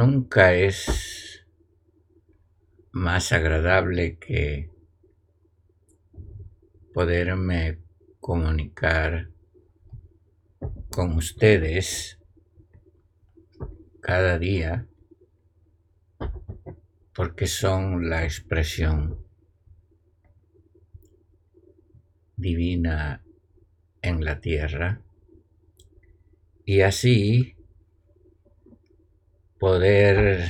nunca es más agradable que poderme comunicar con ustedes cada día porque son la expresión divina en la tierra. Y así poder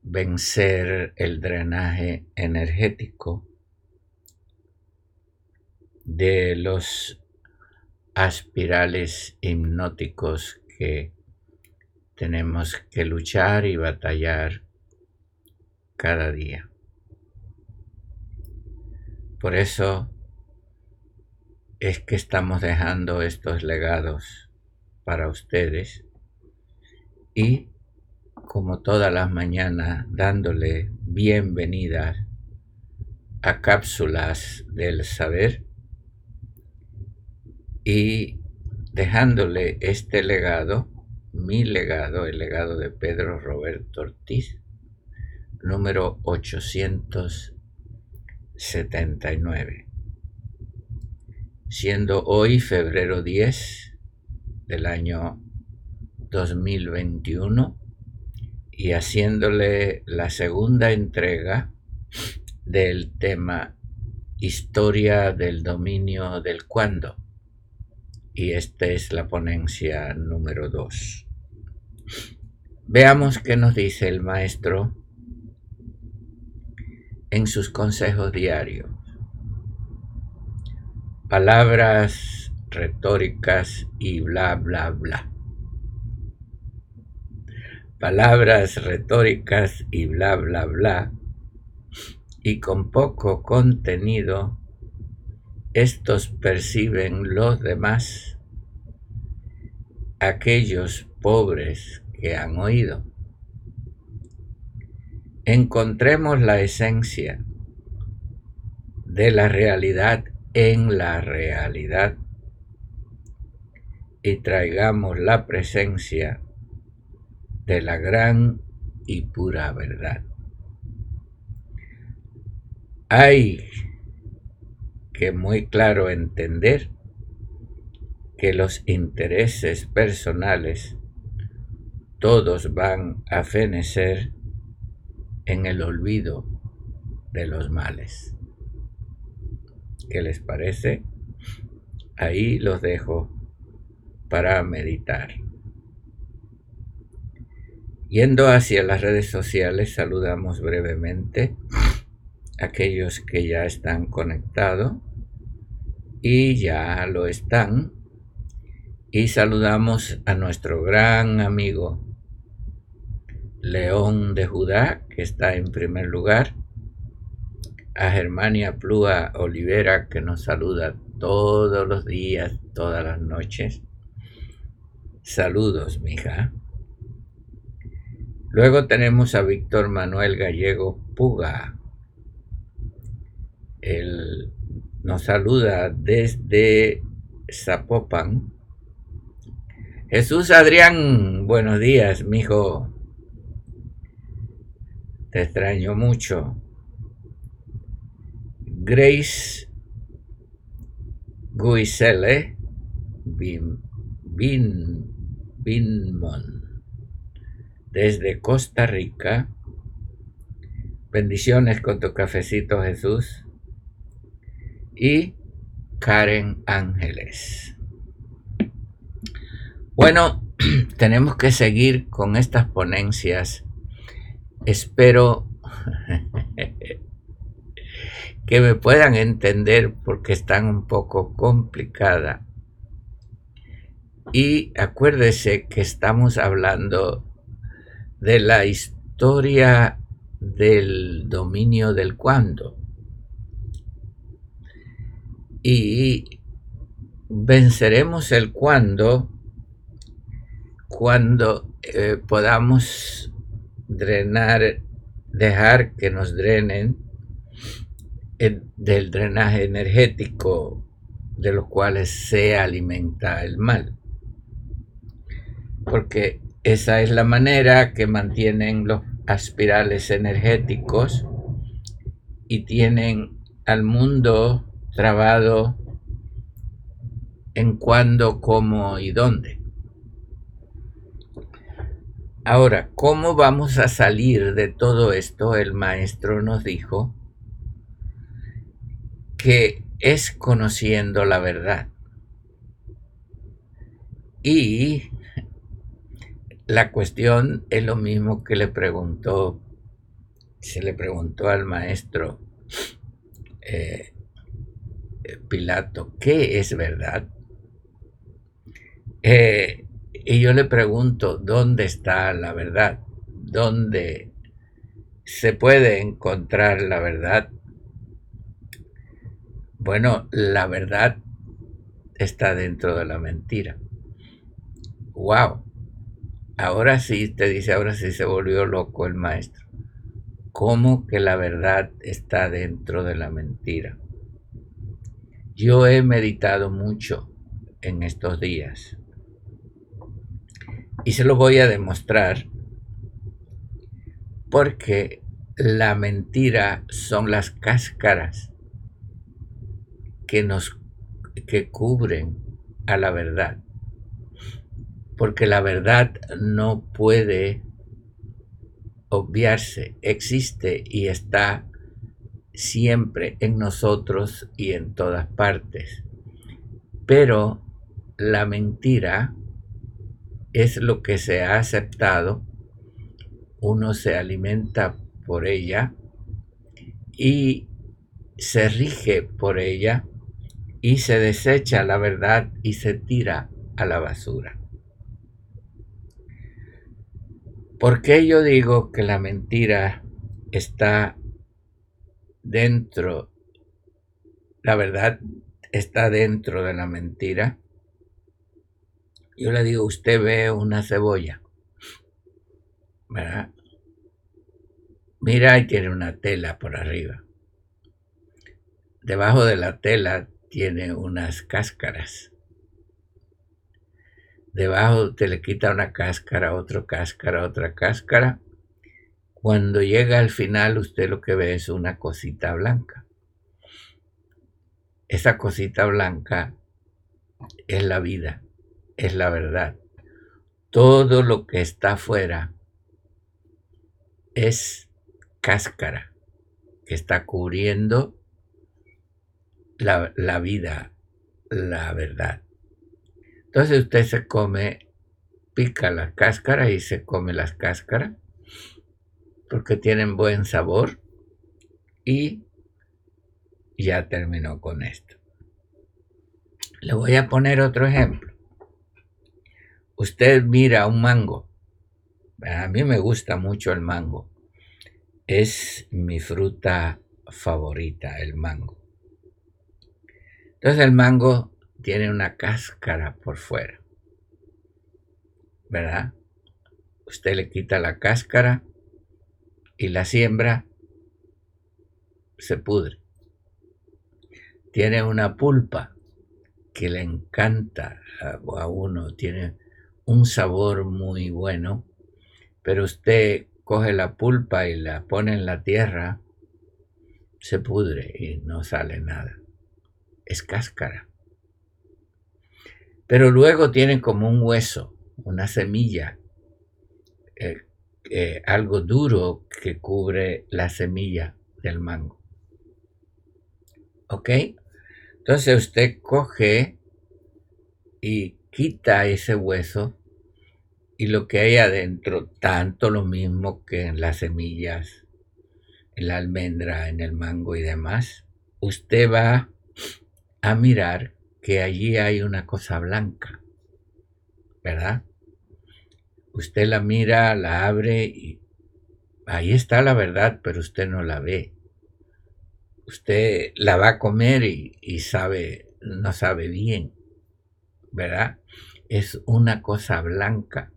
vencer el drenaje energético de los aspirales hipnóticos que tenemos que luchar y batallar cada día. Por eso es que estamos dejando estos legados para ustedes y como todas las mañanas dándole bienvenidas a cápsulas del saber y dejándole este legado, mi legado, el legado de Pedro Roberto Ortiz, número 879, siendo hoy febrero 10 del año 2021 y haciéndole la segunda entrega del tema Historia del dominio del cuándo. Y esta es la ponencia número 2. Veamos qué nos dice el maestro en sus consejos diarios. Palabras retóricas y bla, bla, bla. Palabras retóricas y bla, bla, bla. Y con poco contenido, estos perciben los demás, aquellos pobres que han oído encontremos la esencia de la realidad en la realidad y traigamos la presencia de la gran y pura verdad. Hay que muy claro entender que los intereses personales todos van a fenecer en el olvido de los males. ¿Qué les parece? Ahí los dejo para meditar. Yendo hacia las redes sociales, saludamos brevemente a aquellos que ya están conectados y ya lo están. Y saludamos a nuestro gran amigo León de Judá, que está en primer lugar, a Germania Plúa Olivera, que nos saluda todos los días, todas las noches. Saludos, mija. Luego tenemos a Víctor Manuel Gallego Puga. Él nos saluda desde Zapopan. Jesús Adrián, buenos días, mijo. Te extraño mucho. Grace Guisele Bin, Binmon desde Costa Rica. Bendiciones con tu cafecito Jesús. Y Karen Ángeles. Bueno, tenemos que seguir con estas ponencias Espero que me puedan entender porque están un poco complicadas. Y acuérdese que estamos hablando de la historia del dominio del cuándo. Y venceremos el cuándo cuando eh, podamos drenar, dejar que nos drenen del drenaje energético de los cuales se alimenta el mal. Porque esa es la manera que mantienen los aspirales energéticos y tienen al mundo trabado en cuándo, cómo y dónde. Ahora, ¿cómo vamos a salir de todo esto? El maestro nos dijo que es conociendo la verdad. Y la cuestión es lo mismo que le preguntó, se le preguntó al maestro eh, Pilato, ¿qué es verdad? Eh, y yo le pregunto, ¿dónde está la verdad? ¿Dónde se puede encontrar la verdad? Bueno, la verdad está dentro de la mentira. ¡Wow! Ahora sí, te dice, ahora sí se volvió loco el maestro. ¿Cómo que la verdad está dentro de la mentira? Yo he meditado mucho en estos días y se lo voy a demostrar porque la mentira son las cáscaras que nos que cubren a la verdad porque la verdad no puede obviarse, existe y está siempre en nosotros y en todas partes. Pero la mentira es lo que se ha aceptado, uno se alimenta por ella y se rige por ella y se desecha la verdad y se tira a la basura. ¿Por qué yo digo que la mentira está dentro, la verdad está dentro de la mentira? Yo le digo, usted ve una cebolla, ¿verdad? Mira y tiene una tela por arriba. Debajo de la tela tiene unas cáscaras debajo te le quita una cáscara, otra cáscara, otra cáscara. Cuando llega al final usted lo que ve es una cosita blanca. Esa cosita blanca es la vida, es la verdad. Todo lo que está afuera es cáscara que está cubriendo la, la vida, la verdad. Entonces usted se come, pica la cáscara y se come las cáscaras porque tienen buen sabor y ya terminó con esto. Le voy a poner otro ejemplo. Usted mira un mango. A mí me gusta mucho el mango. Es mi fruta favorita, el mango. Entonces el mango tiene una cáscara por fuera. ¿Verdad? Usted le quita la cáscara y la siembra se pudre. Tiene una pulpa que le encanta a uno, tiene un sabor muy bueno, pero usted coge la pulpa y la pone en la tierra, se pudre y no sale nada. Es cáscara pero luego tienen como un hueso, una semilla, eh, eh, algo duro que cubre la semilla del mango. ¿Ok? Entonces usted coge y quita ese hueso y lo que hay adentro, tanto lo mismo que en las semillas, en la almendra, en el mango y demás, usted va a mirar que allí hay una cosa blanca, ¿verdad? Usted la mira, la abre y ahí está la verdad, pero usted no la ve. Usted la va a comer y, sabe, no sabe bien, ¿verdad? Es una cosa blanca.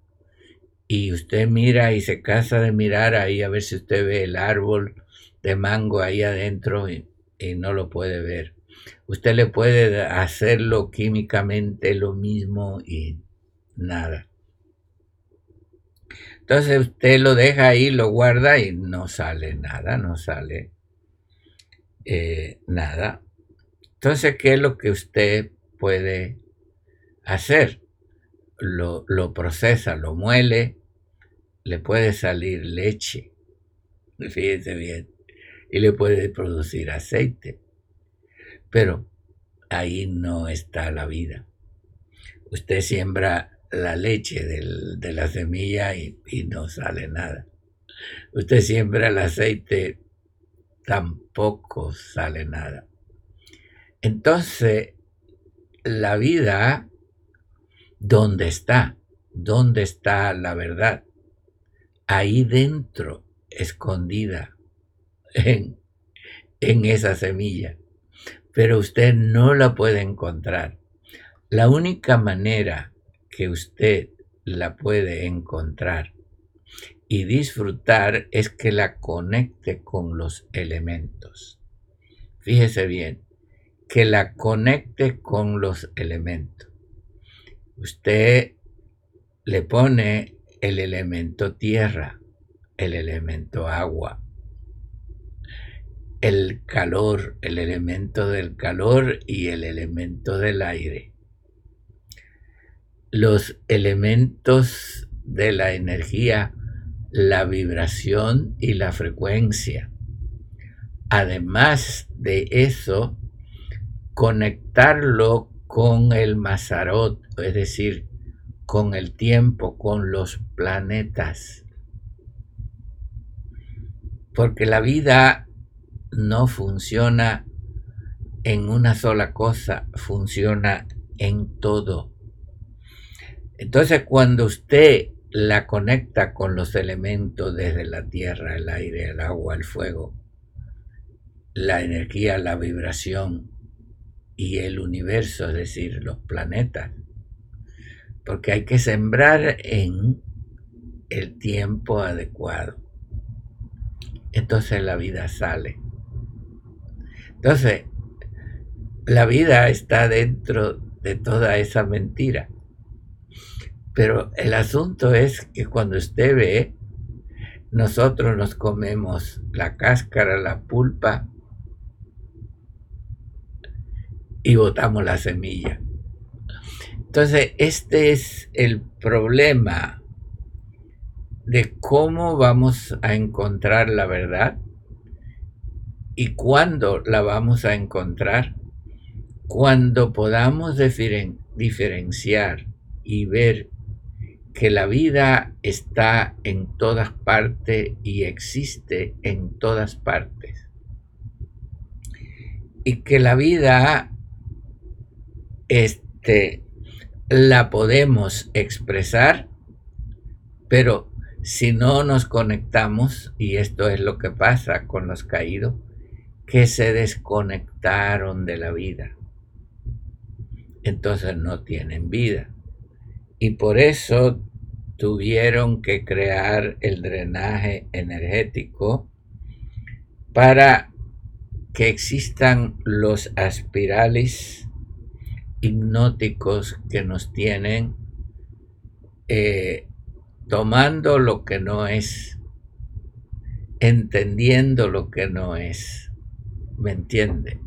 Y usted mira y se cansa de mirar ahí a ver si usted ve el árbol de mango ahí adentro y no lo puede ver. Usted le puede hacerlo químicamente lo mismo y nada. Entonces usted lo deja ahí, lo guarda y no sale nada, no sale eh, nada. Entonces, ¿qué es lo que usted puede hacer? Lo, lo procesa, lo muele, le puede salir leche, fíjese bien, y le puede producir aceite. Pero ahí no está la vida. Usted siembra la leche de la semilla y, y no sale nada. Usted siembra el aceite, tampoco sale nada. Entonces, la vida, ¿dónde está? ¿Dónde está la verdad? Ahí dentro, escondida en, en esa semilla. Pero usted no la puede encontrar. La única manera que usted la puede encontrar y disfrutar es que la conecte con los elementos. Fíjese bien, que la conecte con los elementos. Usted le pone el elemento tierra, el elemento agua, el calor, el elemento del calor y el elemento del aire. Los elementos de la energía, la vibración y la frecuencia. Además de eso, conectarlo con el Mazarot, es decir, con el tiempo, con los planetas. Porque la vida no funciona en una sola cosa, funciona en todo. Entonces cuando usted la conecta con los elementos desde la tierra, el aire, el agua, el fuego, la energía, la vibración y el universo, es decir, los planetas, porque hay que sembrar en el tiempo adecuado. Entonces la vida sale. Entonces, la vida está dentro de toda esa mentira. Pero el asunto es que cuando usted ve, nosotros nos comemos la cáscara, la pulpa y botamos la semilla. Entonces, este es el problema de cómo vamos a encontrar la verdad ¿Y cuándo la vamos a encontrar? Cuando podamos diferenciar y ver que la vida está en todas partes y existe en todas partes. Y que la vida este, la podemos expresar, pero si no nos conectamos, y esto es lo que pasa con los caídos, que se desconectaron de la vida. Entonces no tienen vida. Y por eso tuvieron que crear el drenaje energético para que existan los aspirales hipnóticos que nos tienen eh, tomando lo que no es, entendiendo lo que no es ¿me entiende?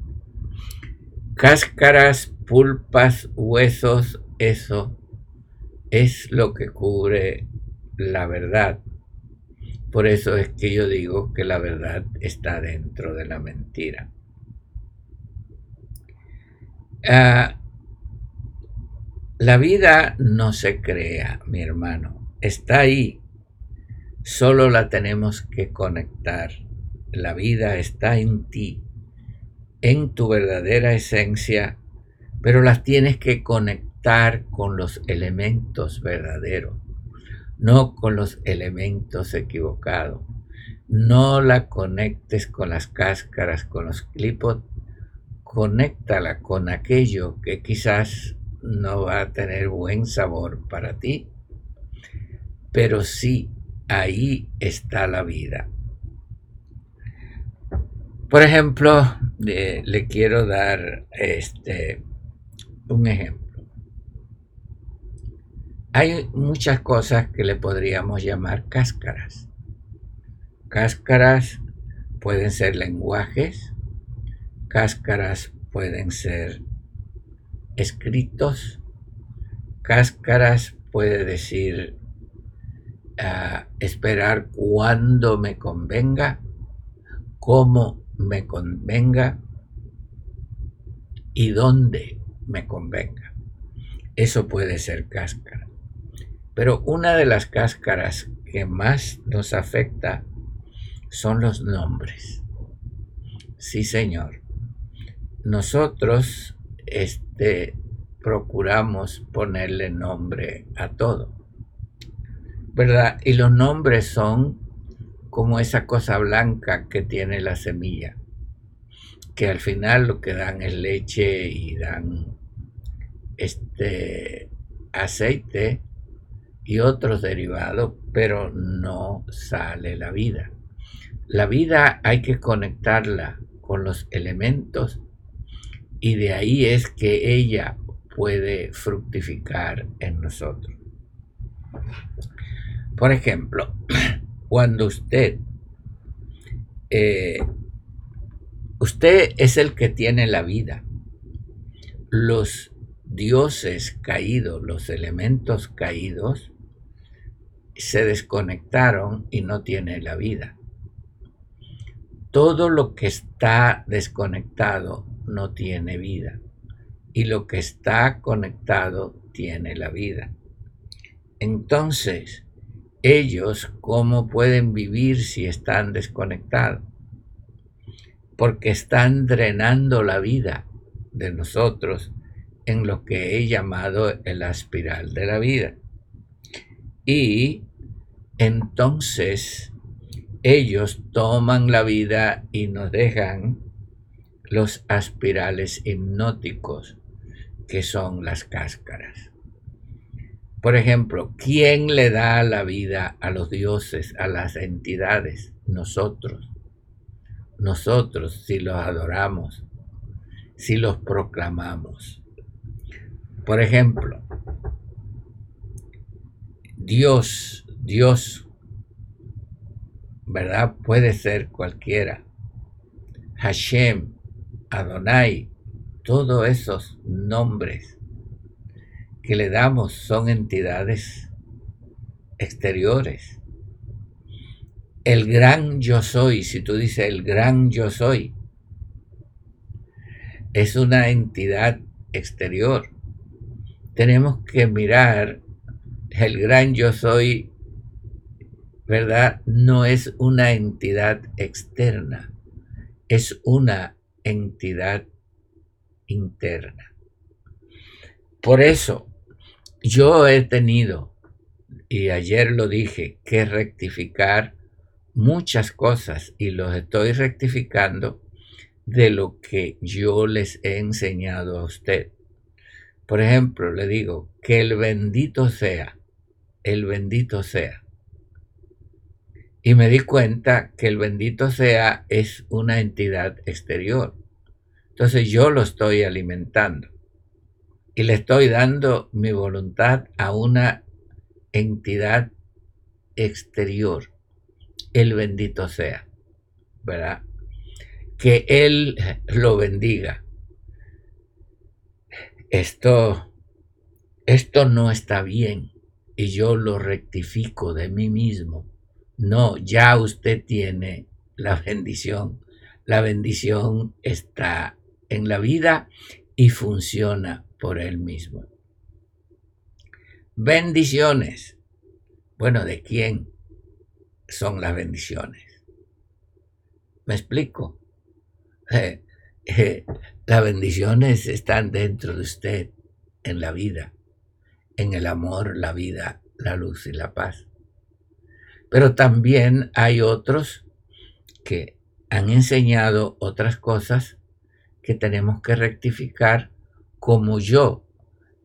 Cáscaras, pulpas, huesos, eso es lo que cubre la verdad. Por eso es que yo digo que la verdad está dentro de la mentira. Ah, la vida no se crea, mi hermano. Está ahí. Solo la tenemos que conectar. La vida está en ti en tu verdadera esencia, pero las tienes que conectar con los elementos verdaderos, no con los elementos equivocados. No la conectes con las cáscaras, con los clipos, conéctala con aquello que quizás no va a tener buen sabor para ti, pero sí, ahí está la vida. Por ejemplo, le quiero dar este, un ejemplo. hay muchas cosas que le podríamos llamar cáscaras. Cáscaras pueden ser lenguajes, cáscaras pueden ser escritos, cáscaras puede decir ah, esperar cuando me convenga, cómo me convenga y dónde me convenga. Eso puede ser cáscara. Pero una de las cáscaras que más nos afecta son los nombres. Sí, señor. Nosotros este, procuramos ponerle nombre a todo. ¿Verdad? Y los nombres son como esa cosa blanca que tiene la semilla, que al final lo que dan es leche y dan este aceite y otros derivados, pero no sale la vida. La vida hay que conectarla con los elementos y de ahí es que ella puede fructificar en nosotros. Por ejemplo, cuando usted, eh, usted es el que tiene la vida, los dioses caídos, los elementos caídos, se desconectaron y no tiene la vida. Todo lo que está desconectado no tiene vida y lo que está conectado tiene la vida. Entonces, ellos, ¿cómo pueden vivir si están desconectados? Porque están drenando la vida de nosotros en lo que he llamado la espiral de la vida. Y entonces ellos toman la vida y nos dejan los aspirales hipnóticos, que son las cáscaras. Por ejemplo, ¿quién le da la vida a los dioses, a las entidades? Nosotros. Nosotros si los adoramos, si los proclamamos. Por ejemplo, Dios, Dios, ¿verdad? Puede ser cualquiera. Hashem, Adonai, todos esos nombres que le damos son entidades exteriores. El gran yo soy, si tú dices el gran yo soy, es una entidad exterior. Tenemos que mirar el gran yo soy, ¿verdad? No es una entidad externa, es una entidad interna. Por eso yo he tenido, y ayer lo dije, que rectificar muchas cosas y los estoy rectificando de lo que yo les he enseñado a usted. Por ejemplo, le digo que el bendito sea, el bendito sea. Y me di cuenta que el bendito sea es una entidad exterior. Entonces yo lo estoy alimentando y le estoy dando mi voluntad a una entidad exterior. El bendito sea, ¿verdad? Que Él lo bendiga. Esto, esto no está bien y yo lo rectifico de mí mismo. No, ya usted tiene la bendición. La bendición está en la vida y funciona por él mismo. Bendiciones. Bueno, ¿de quién son las bendiciones? ¿Me explico? Eh, eh, las bendiciones están dentro de usted, en la vida, en el amor, la vida, la luz y la paz. Pero también hay otros que han enseñado otras cosas que tenemos que rectificar como yo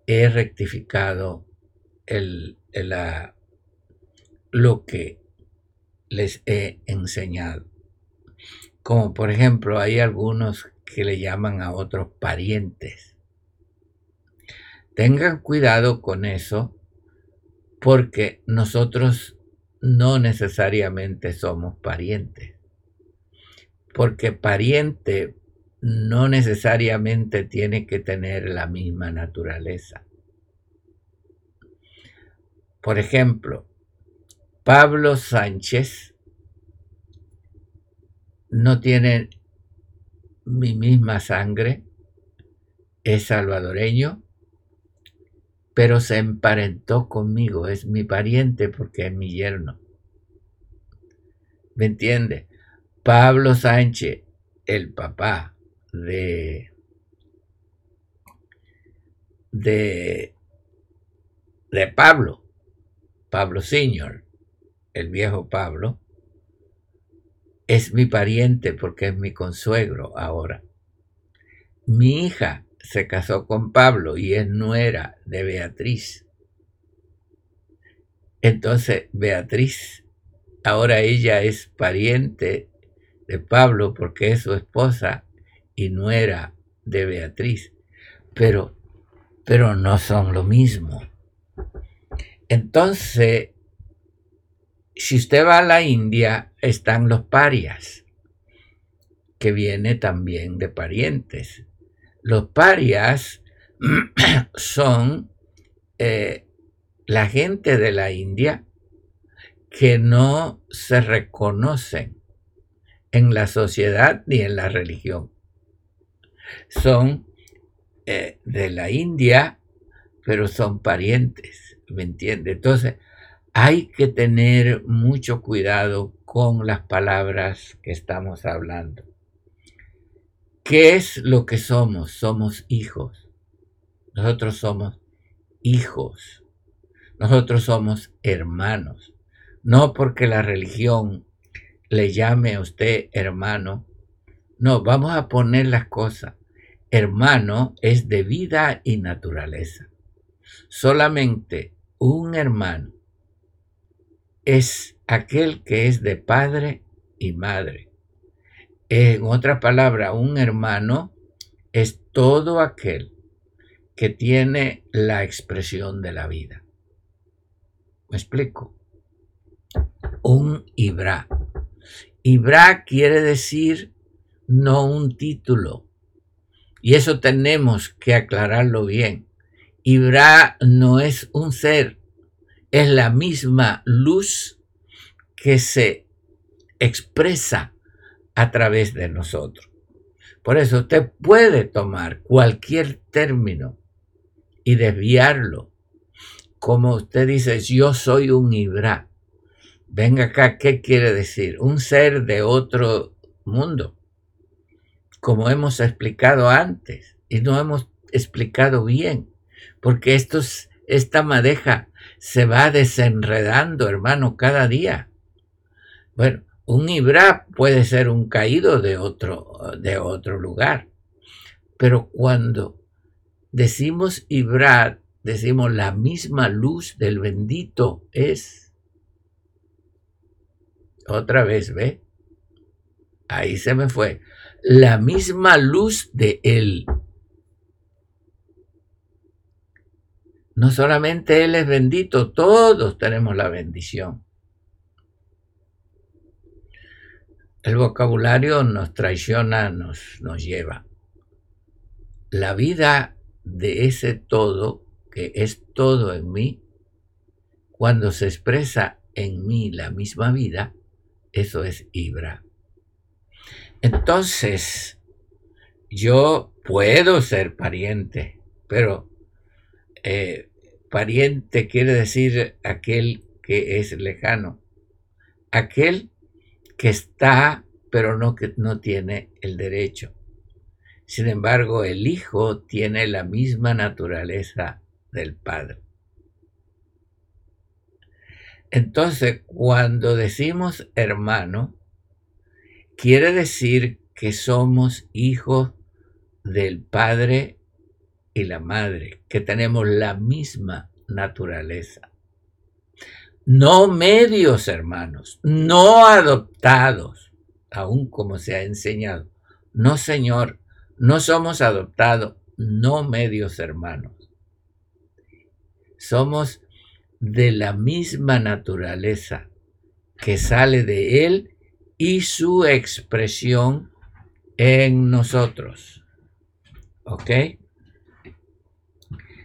he rectificado el, lo que les he enseñado. Como por ejemplo hay algunos que le llaman a otros parientes. Tengan cuidado con eso porque nosotros no necesariamente somos parientes. Porque pariente no necesariamente tiene que tener la misma naturaleza. Por ejemplo, Pablo Sánchez no tiene mi misma sangre, es salvadoreño, pero se emparentó conmigo, es mi pariente porque es mi yerno. ¿Me entiende? Pablo Sánchez, el papá de, de, de Pablo, Pablo Senior, el viejo Pablo, es mi pariente porque es mi consuegro ahora. Mi hija se casó con Pablo y es nuera de Beatriz. Entonces, Beatriz, ahora ella es pariente de Pablo porque es su esposa y nuera de Beatriz. Pero, pero no son lo mismo. Entonces, si usted va a la India, están los parias, que viene también de parientes. Los parias son eh, la gente de la India que no se reconocen en la sociedad ni en la religión. Son eh, de la India, pero son parientes, ¿me entiende? Entonces, hay que tener mucho cuidado con las palabras que estamos hablando. ¿Qué es lo que somos? Somos hijos. Nosotros somos hijos. Nosotros somos hermanos. No porque la religión le llame a usted hermano. No, vamos a poner las cosas. Hermano es de vida y naturaleza. Solamente un hermano es aquel que es de padre y madre. En otra palabra, un hermano es todo aquel que tiene la expresión de la vida. ¿Me explico? Un Ibra. Ibra quiere decir no un título. Y eso tenemos que aclararlo bien. Ibra no es un ser, es la misma luz que se expresa a través de nosotros. Por eso usted puede tomar cualquier término y desviarlo. Como usted dice, yo soy un Ibra. Venga acá, ¿qué quiere decir? Un ser de otro mundo. Como hemos explicado antes y no hemos explicado bien, porque estos, esta madeja se va desenredando, hermano, cada día. Bueno, un Ibra puede ser un caído de otro, de otro lugar, pero cuando decimos Ibra, decimos la misma luz del bendito es. Otra vez, ¿ve? Ahí se me fue. La misma luz de él. No solamente Él es bendito, todos tenemos la bendición. El vocabulario nos traiciona, nos, nos lleva. La vida de ese todo, que es todo en mí, cuando se expresa en mí la misma vida, eso es Ibra. Entonces, yo puedo ser pariente, pero eh, pariente quiere decir aquel que es lejano, aquel que está pero no que no tiene el derecho. Sin embargo, el hijo tiene la misma naturaleza del padre. Entonces, cuando decimos hermano, quiere decir que somos hijos del padre y la madre, que tenemos la misma naturaleza. No medios hermanos, no adoptados, aún como se ha enseñado. No, Señor, no somos adoptados, no medios hermanos. Somos de la misma naturaleza que sale de Él y su expresión en nosotros. ¿Ok?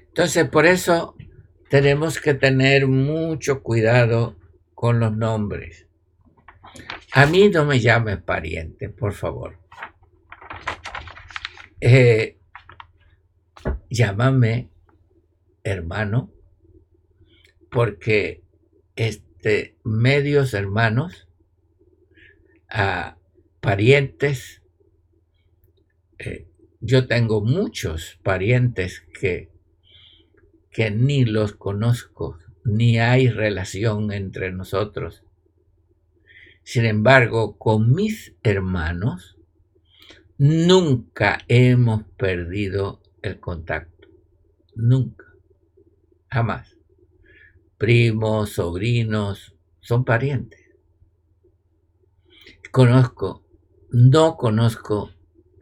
Entonces, por eso tenemos que tener mucho cuidado con los nombres. A mí no me llames pariente, por favor. Eh, llámame hermano, porque este, medios hermanos, a parientes, eh, yo tengo muchos parientes que, que ni los conozco, ni hay relación entre nosotros. Sin embargo, con mis hermanos, nunca hemos perdido el contacto. Nunca. Jamás. Primos, sobrinos, son parientes. Conozco, no conozco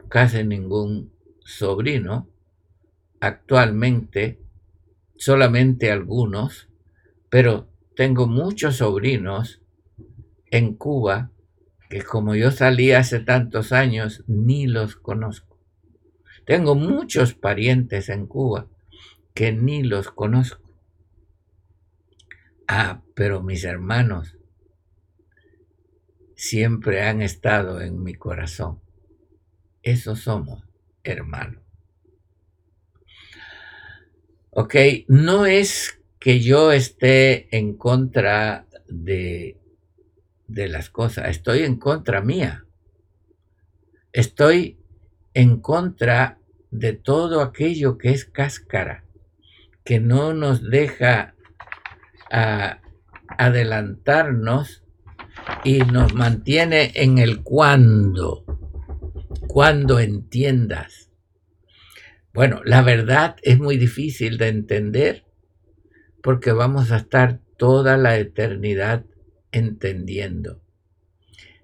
casi ningún sobrino. Actualmente, solamente algunos, pero tengo muchos sobrinos en Cuba que como yo salí hace tantos años, ni los conozco. Tengo muchos parientes en Cuba que ni los conozco. Ah, pero mis hermanos siempre han estado en mi corazón. Esos somos hermanos. Ok, no es que yo esté en contra de, de las cosas, estoy en contra mía. Estoy en contra de todo aquello que es cáscara que no nos deja ah, adelantarnos y nos mantiene en el cuando, cuando entiendas. Bueno, la verdad es muy difícil de entender porque vamos a estar toda la eternidad entendiendo.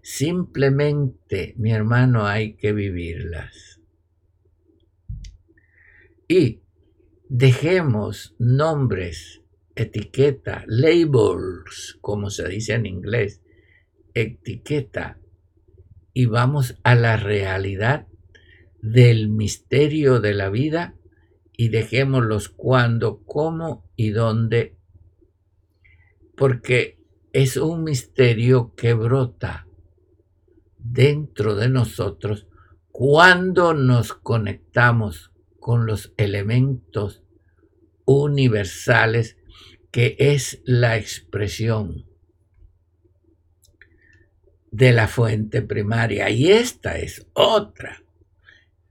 Simplemente, mi hermano, hay que vivirlas. Y dejemos nombres, etiqueta, labels, como se dice en inglés, etiqueta, y vamos a la realidad del misterio de la vida y dejémoslos cuándo, cómo y dónde, porque es un misterio que brota dentro de nosotros cuando nos conectamos con los elementos universales que es la expresión de la fuente primaria. Y esta es otra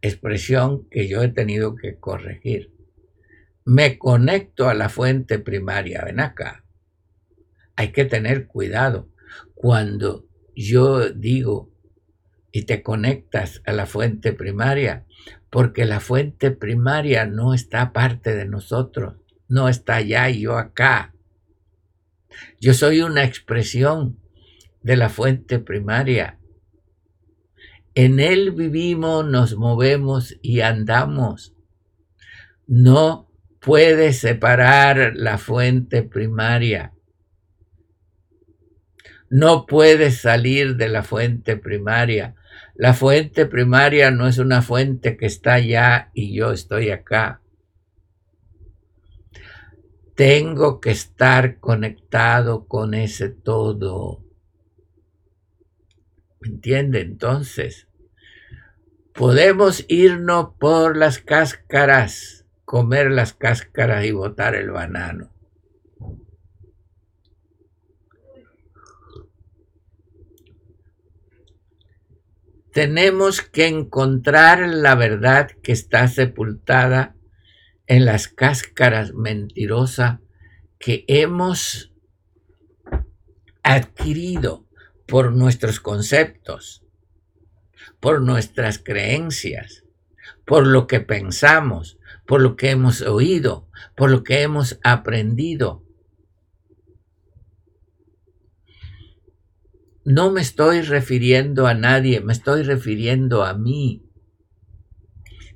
expresión que yo he tenido que corregir. Me conecto a la fuente primaria. Ven acá. Hay que tener cuidado. Cuando yo digo y te conectas a la fuente primaria, porque la fuente primaria no está parte de nosotros, no está allá y yo acá. Yo soy una expresión de la fuente primaria. En él vivimos, nos movemos y andamos. No puede separar la fuente primaria. No puede salir de la fuente primaria. La fuente primaria no es una fuente que está allá y yo estoy acá. Tengo que estar conectado con ese todo. ¿Me entiende? Entonces, podemos irnos por las cáscaras, comer las cáscaras y botar el banano. tenemos que encontrar la verdad que está sepultada en las cáscaras mentirosas que hemos adquirido por nuestros conceptos, por nuestras creencias, por lo que pensamos, por lo que hemos oído, por lo que hemos aprendido. no me estoy refiriendo a nadie, me estoy refiriendo a mí.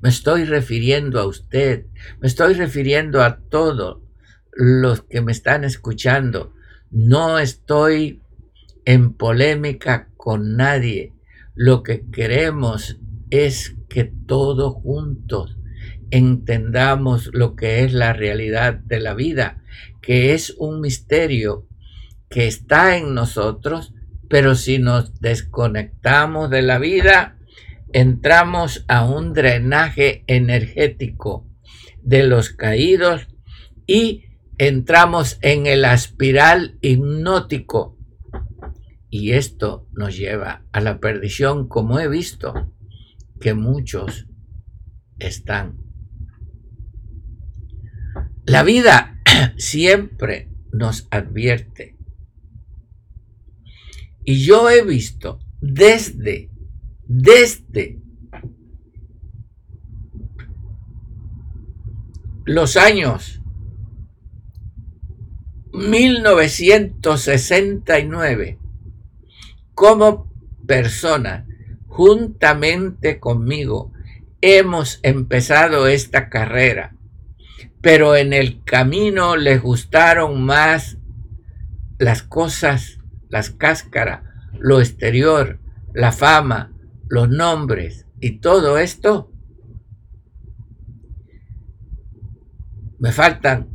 Me estoy refiriendo a usted, me estoy refiriendo a todo los que me están escuchando, no estoy en polémica con nadie. Lo que queremos es que todos juntos entendamos lo que es la realidad de la vida, que es un misterio que está en nosotros, pero si nos desconectamos de la vida, entramos a un drenaje energético de los caídos y entramos en el espiral hipnótico. Y esto nos lleva a la perdición, como he visto que muchos están. La vida siempre nos advierte. Y yo he visto desde, desde los años 1969 como persona, juntamente conmigo, hemos empezado esta carrera, pero en el camino les gustaron más las cosas, las cáscaras, lo exterior, la fama, los nombres y todo esto. Me faltan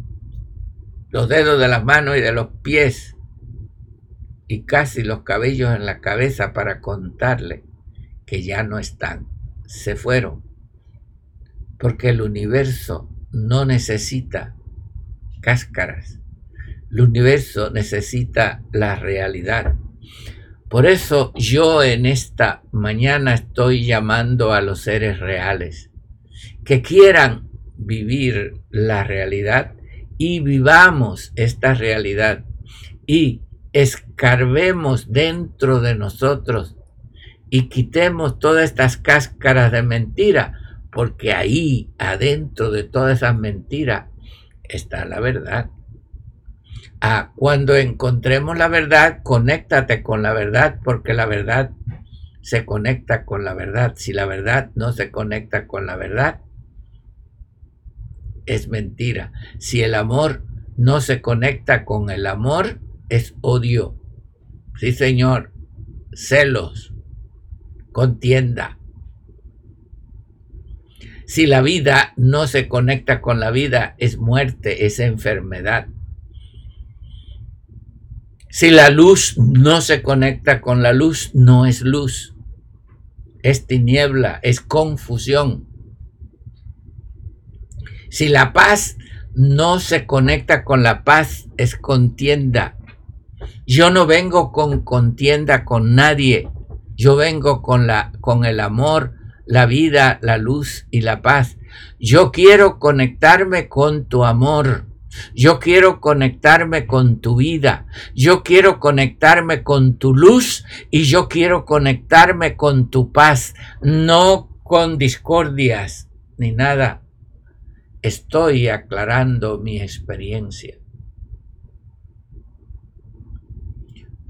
los dedos de las manos y de los pies y casi los cabellos en la cabeza para contarle que ya no están, se fueron, porque el universo no necesita cáscaras, el universo necesita la realidad. Por eso yo en esta mañana estoy llamando a los seres reales que quieran vivir la realidad y vivamos esta realidad. Y escarbemos dentro de nosotros y quitemos todas estas cáscaras de mentira, porque ahí, adentro de todas esas mentiras, está la verdad. Ah, cuando encontremos la verdad, conéctate con la verdad, porque la verdad se conecta con la verdad. Si la verdad no se conecta con la verdad, es mentira. Si el amor no se conecta con el amor, es odio. Sí, Señor. Celos. Contienda. Si la vida no se conecta con la vida, es muerte, es enfermedad. Si la luz no se conecta con la luz, no es luz. Es tiniebla, es confusión. Si la paz no se conecta con la paz, es contienda. Yo no vengo con contienda con nadie. Yo vengo con la con el amor, la vida, la luz y la paz. Yo quiero conectarme con tu amor. Yo quiero conectarme con tu vida. Yo quiero conectarme con tu luz y yo quiero conectarme con tu paz, no con discordias ni nada estoy aclarando mi experiencia.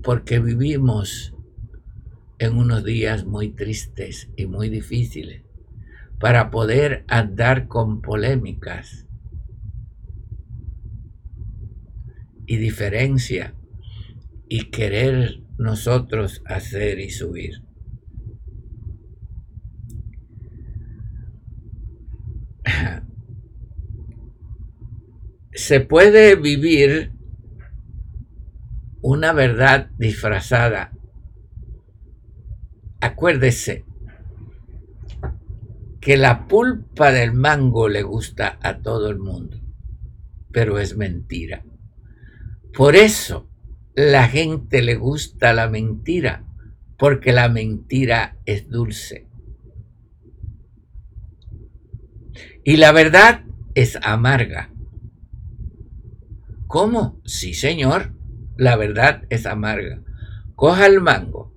Porque vivimos en unos días muy tristes y muy difíciles para poder andar con polémicas y diferencia y querer nosotros hacer y subir. se puede vivir una verdad disfrazada. Acuérdese que la pulpa del mango le gusta a todo el mundo, pero es mentira. Por eso la gente le gusta la mentira, porque la mentira es dulce. Y la verdad es amarga. ¿Cómo? Sí, señor. La verdad es amarga. Coja el mango.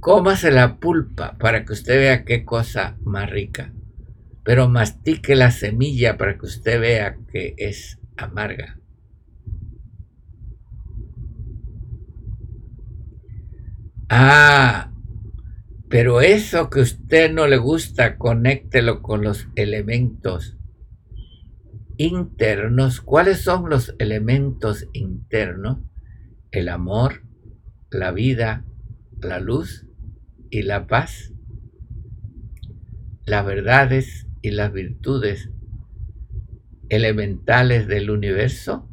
Cómase la pulpa para que usted vea qué cosa más rica. Pero mastique la semilla para que usted vea que es amarga. Ah, pero eso que usted no le gusta, conéctelo con los elementos internos. ¿Cuáles son los elementos internos? El amor, la vida, la luz y la paz. Las verdades y las virtudes elementales del universo.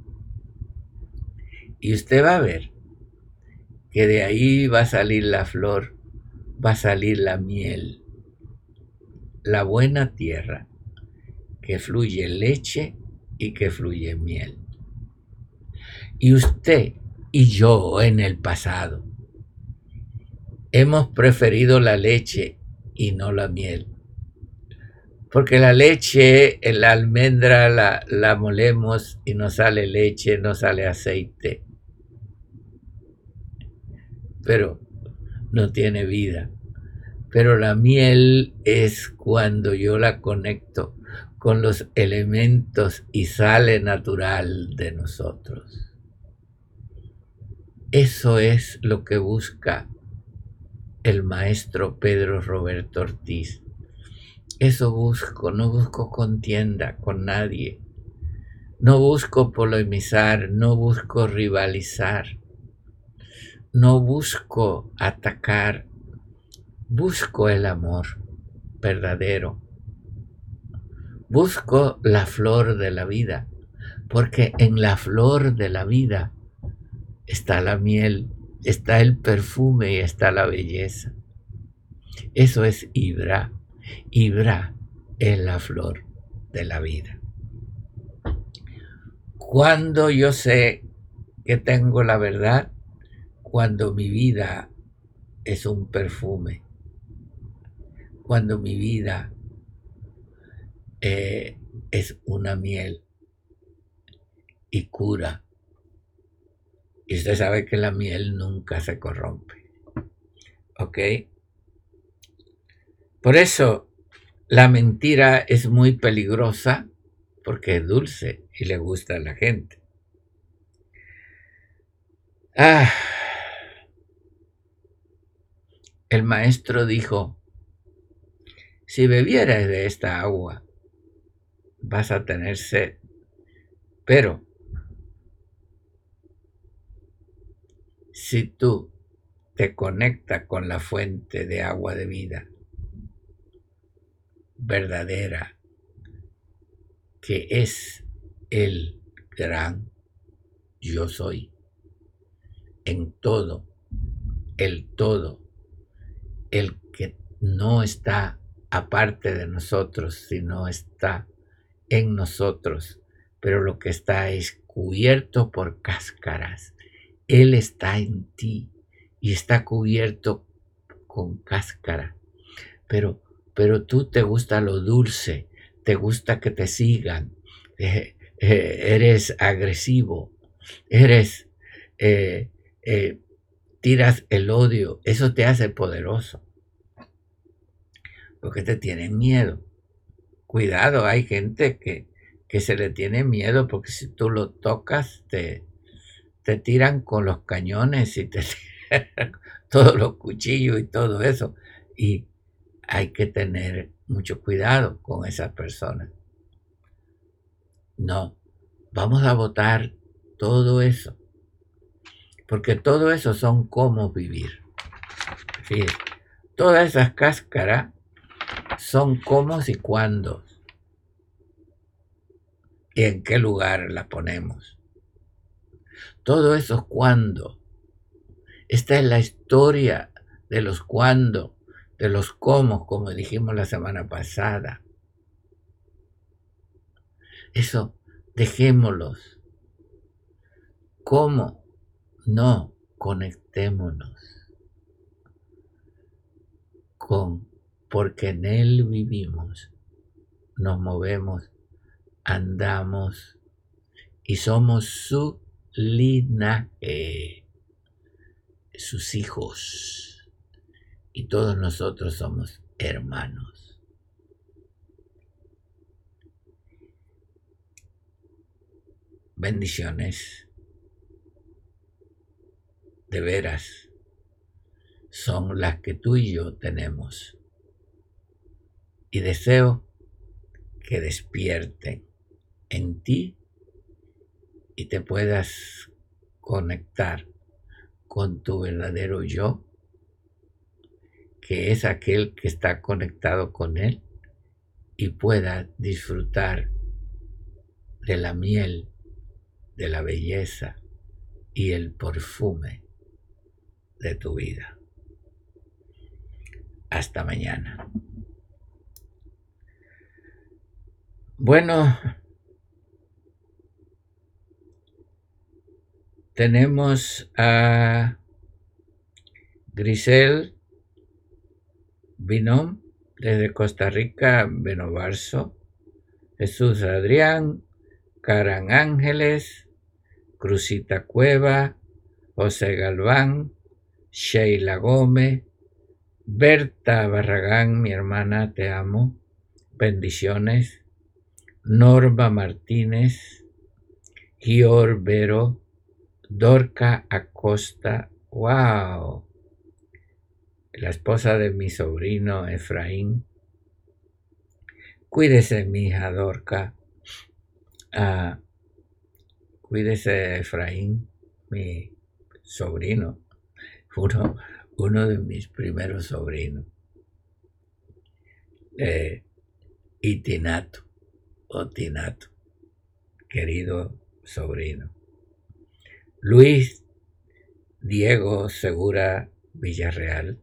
Y usted va a ver que de ahí va a salir la flor, va a salir la miel, la buena tierra, que fluye leche y que fluye miel. Y usted y yo en el pasado hemos preferido la leche y no la miel. Porque la leche, la almendra la, la molemos y no sale leche, no sale aceite. Pero no tiene vida. Pero la miel es cuando yo la conecto con los elementos y sale natural de nosotros. Eso es lo que busca el maestro Pedro Roberto Ortiz eso busco, no busco contienda con nadie. No busco polemizar, no busco rivalizar. No busco atacar. Busco el amor verdadero. Busco la flor de la vida, porque en la flor de la vida está la miel, está el perfume y está la belleza. Eso es Ibra. Ibra es la flor de la vida. Cuando yo sé que tengo la verdad, cuando mi vida es un perfume, cuando mi vida eh, es una miel y cura. Y usted sabe que la miel nunca se corrompe. ¿Ok? Por eso la mentira es muy peligrosa porque es dulce y le gusta a la gente. Ah, el maestro dijo, si bebieras de esta agua, vas a tener sed, pero si tú te conectas con la fuente de agua de vida, verdadera, que es el gran yo soy, en todo, el todo, el que no está aparte de nosotros, sino está en nosotros, pero lo que está es cubierto por cáscaras. Él está en ti y está cubierto con cáscara, pero pero tú te gusta lo dulce, te gusta que te sigan, eh, eh, eres agresivo, eres, eh, tiras el odio, eso te hace poderoso, porque te tienen miedo. Cuidado, hay gente que, que se le tiene miedo porque si tú lo tocas te, te tiran con los cañones y te tiran todos los cuchillos y todo eso. Y, hay que tener mucho cuidado con esas personas. No, vamos a votar todo eso, porque todo eso son cómo vivir. Todas esas cáscaras son cómo y cuándo. Y en qué lugar la ponemos. Todo eso es cuándo. Esta es la historia de los cuándo de los cómo, como dijimos la semana pasada. Eso, dejémoslos. ¿Cómo? No, conectémonos con, porque en Él vivimos, nos movemos, andamos y somos su linaje, sus hijos y todos nosotros somos hermanos. Bendiciones de veras son las que tú y yo tenemos. Y deseo que despierten en ti y te puedas conectar con tu verdadero yo, que es aquel que está conectado con él y pueda disfrutar de la miel, de la belleza y el perfume de tu vida. Hasta mañana. Bueno, tenemos a Grisel Binom desde Costa Rica, Benovarso, Jesús Adrián, Caran Ángeles, Cruzita Cueva, José Galván, Sheila Gómez, Berta Barragán, mi hermana, te amo, bendiciones, Norma Martínez, Gior Vero, Dorca Acosta, wow, la esposa de mi sobrino Efraín. Cuídese, mi hija Dorca. Ah, cuídese, Efraín, mi sobrino, uno, uno de mis primeros sobrinos. Eh, Itinato o Tinato, querido sobrino. Luis Diego Segura Villarreal,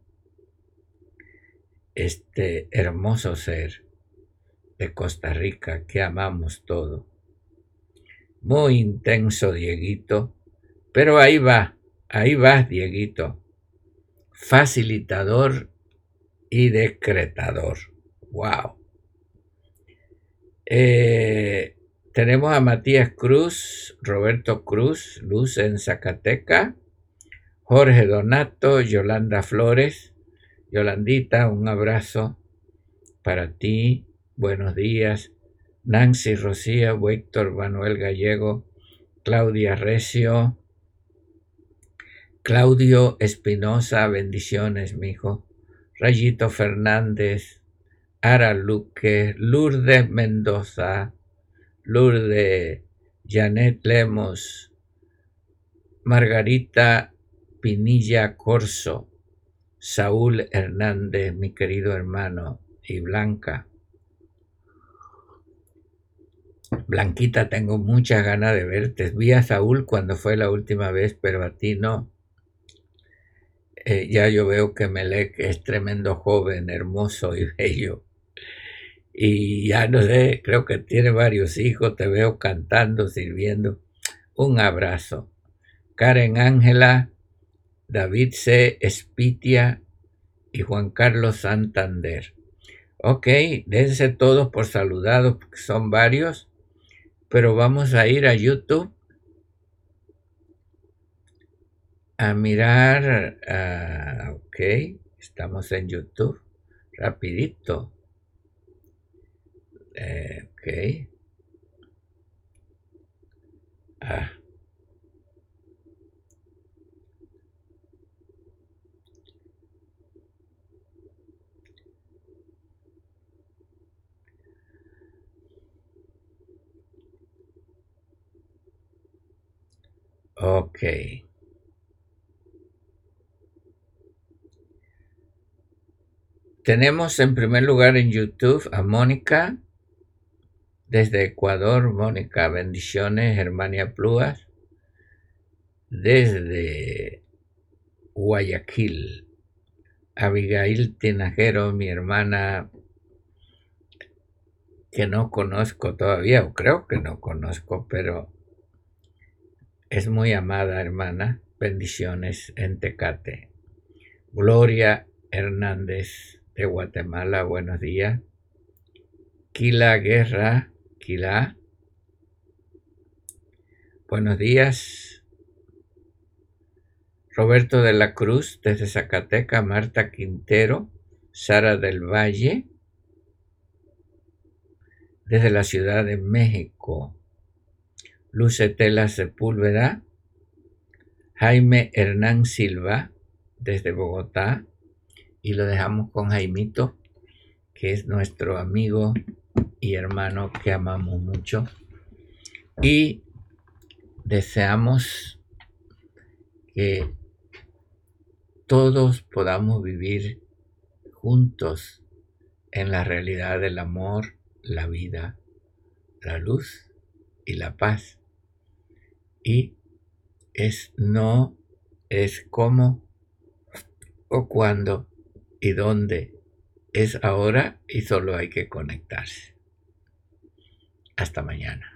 este hermoso ser de Costa Rica que amamos todo. Muy intenso, Dieguito, pero ahí va, ahí va, Dieguito. Facilitador y decretador. ¡Wow! Eh, tenemos a Matías Cruz, Roberto Cruz, Luz en Zacateca, Jorge Donato, Yolanda Flores, Yolandita, un abrazo para ti. Buenos días. Nancy Rocía, Héctor Manuel Gallego, Claudia Recio, Claudio Espinosa, bendiciones, mijo. Rayito Fernández, Ara Luque, Lourdes Mendoza, Lourdes Janet Lemos, Margarita Pinilla Corso, Saúl Hernández, mi querido hermano, y Blanca. Blanquita, tengo muchas ganas de verte. Vi a Saúl cuando fue la última vez, pero a ti no. Eh, ya yo veo que Melec es tremendo joven, hermoso y bello. Y ya no sé, creo que tiene varios hijos, te veo cantando, sirviendo. Un abrazo. Karen Ángela, David C. Espitia y Juan Carlos Santander. Ok, dense todos por saludados, son varios, pero vamos a ir a YouTube a mirar. Uh, ok, estamos en YouTube, rapidito. Eh, ok. Ah. Ok. Tenemos en primer lugar en YouTube a Mónica, desde Ecuador, Mónica, bendiciones, Germania Pluas, desde Guayaquil, Abigail Tinajero, mi hermana, que no conozco todavía, o creo que no conozco, pero es muy amada hermana. Bendiciones en Tecate. Gloria Hernández de Guatemala, buenos días. Kila Guerra, Buenos días. Roberto de la Cruz desde Zacateca, Marta Quintero, Sara del Valle, desde la Ciudad de México. Lucetela Sepúlveda, Jaime Hernán Silva, desde Bogotá, y lo dejamos con Jaimito, que es nuestro amigo y hermano que amamos mucho. y deseamos que todos podamos vivir juntos en la realidad del amor, la vida, la luz y la paz. Y es no, es cómo o cuándo y dónde. Es ahora y solo hay que conectarse. Hasta mañana.